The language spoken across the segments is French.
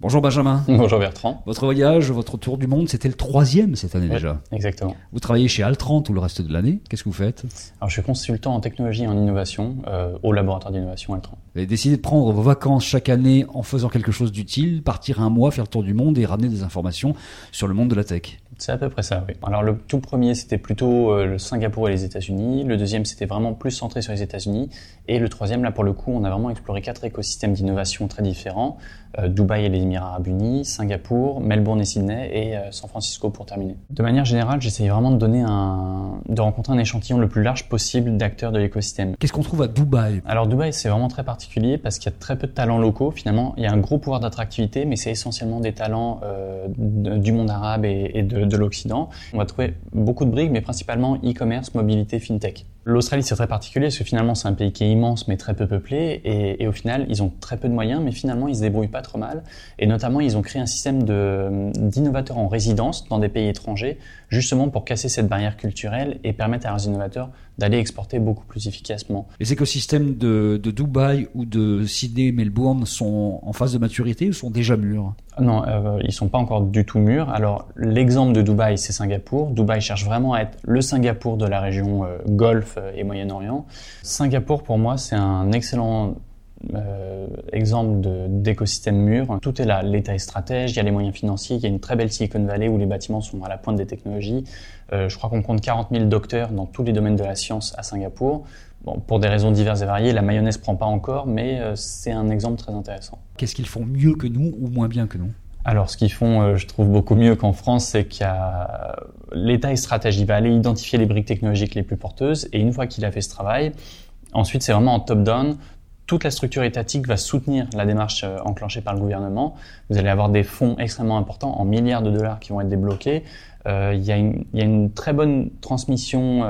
Bonjour Benjamin. Bonjour Bertrand. Votre voyage, votre tour du monde, c'était le troisième cette année déjà. Exactement. Vous travaillez chez Altran tout le reste de l'année. Qu'est-ce que vous faites? Alors, je suis consultant en technologie et en innovation euh, au laboratoire d'innovation Altran. Vous avez décidé de prendre vos vacances chaque année en faisant quelque chose d'utile, partir un mois, faire le tour du monde et ramener des informations sur le monde de la tech. C'est à peu près ça, oui. Alors le tout premier, c'était plutôt euh, le Singapour et les États-Unis. Le deuxième, c'était vraiment plus centré sur les États-Unis. Et le troisième, là pour le coup, on a vraiment exploré quatre écosystèmes d'innovation très différents. Euh, Dubaï et les Émirats Arabes Unis, Singapour, Melbourne et Sydney et euh, San Francisco pour terminer. De manière générale, j'essayais vraiment de donner un, de rencontrer un échantillon le plus large possible d'acteurs de l'écosystème. Qu'est-ce qu'on trouve à Dubaï? Alors Dubaï, c'est vraiment très particulier parce qu'il y a très peu de talents locaux. Finalement, il y a un gros pouvoir d'attractivité, mais c'est essentiellement des talents du monde arabe et, et de, de l'Occident. On va trouver beaucoup de briques, mais principalement e-commerce, mobilité, fintech. L'Australie, c'est très particulier parce que finalement, c'est un pays qui est immense mais très peu peuplé et, et, au final, ils ont très peu de moyens, mais finalement, ils se débrouillent pas trop mal. Et notamment, ils ont créé un système d'innovateurs en résidence dans des pays étrangers, justement pour casser cette barrière culturelle et permettre à leurs innovateurs d'aller exporter beaucoup plus efficacement. Les écosystèmes de, de Dubaï ou de Sydney, Melbourne sont en phase de maturité ou sont déjà mûrs? Non, euh, ils sont pas encore du tout mûrs. Alors, l'exemple de Dubaï, c'est Singapour. Dubaï cherche vraiment à être le Singapour de la région euh, Golfe et Moyen-Orient. Singapour, pour moi, c'est un excellent euh, exemple d'écosystème mûr. Tout est là. L'État est stratège, il y a les moyens financiers, il y a une très belle Silicon Valley où les bâtiments sont à la pointe des technologies. Euh, je crois qu'on compte 40 000 docteurs dans tous les domaines de la science à Singapour. Bon, pour des raisons diverses et variées, la mayonnaise prend pas encore, mais euh, c'est un exemple très intéressant. Qu'est-ce qu'ils font mieux que nous ou moins bien que nous? Alors, ce qu'ils font, euh, je trouve beaucoup mieux qu'en France, c'est qu'il y a l'État est stratège. Il va aller identifier les briques technologiques les plus porteuses, et une fois qu'il a fait ce travail, ensuite c'est vraiment en top-down toute la structure étatique va soutenir la démarche euh, enclenchée par le gouvernement. Vous allez avoir des fonds extrêmement importants, en milliards de dollars, qui vont être débloqués. Euh, il, y a une, très bonne transmission,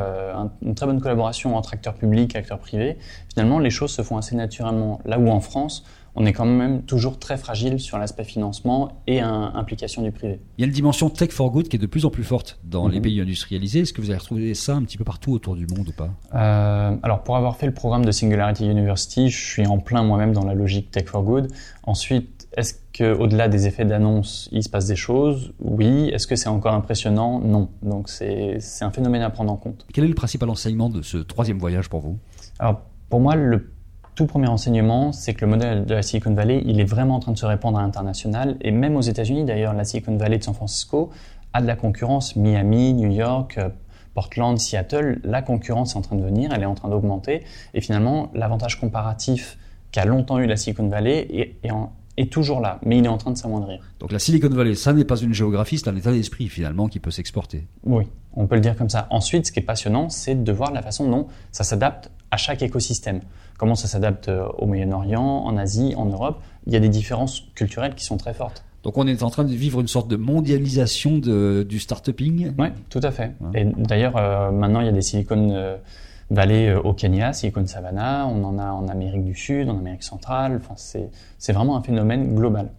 une très bonne collaboration entre acteurs publics et acteurs privés. Finalement, les choses se font assez naturellement. Là où en France, on est quand même toujours très fragile sur l'aspect financement et un, implication du privé. Il y a une dimension tech for good qui est de plus en plus forte dans mm -hmm. les pays industrialisés. Est-ce que vous avez retrouvé ça un petit peu partout autour du monde ou pas? Euh, Alors pour avoir fait le programme de Singularity University, je suis en plein moi-même dans la logique tech for good. Ensuite, est-ce qu'au-delà des effets d'annonce, il se passe des choses? Oui. Est-ce que c'est encore impressionnant? Non. Donc c'est un phénomène à prendre en compte. Quel est le principal enseignement de ce troisième voyage pour vous? Alors pour moi, le tout premier enseignement, c'est que le modèle de la Silicon Valley, il est vraiment en train de se répandre à l'international. Et même aux États-Unis, d'ailleurs, la Silicon Valley de San Francisco a de la concurrence. Miami, New York, Portland, Seattle, la concurrence est en train de venir, elle est en train d'augmenter. Et finalement, l'avantage comparatif qu'a longtemps eu la Silicon Valley est, est, en, est, toujours là, mais il est en train de s'amoindrir. Donc la Silicon Valley, ça n'est pas une géographie, c'est un état d'esprit finalement qui peut s'exporter. Oui, on peut le dire comme ça. Ensuite, ce qui est passionnant, c'est de voir la façon dont ça s'adapte à chaque écosystème. Comment ça s'adapte au Moyen-Orient, en Asie, en Europe? Il y a des différences culturelles qui sont très fortes. Donc on est en train de vivre une sorte de mondialisation de, du start-uping? Oui, tout à fait. Ouais. Et d'ailleurs, euh, maintenant, il y a des Silicon euh, Valley euh, au Kenya, Silicon Savannah, on en a en Amérique du Sud, en Amérique centrale. Enfin, c'est vraiment un phénomène global.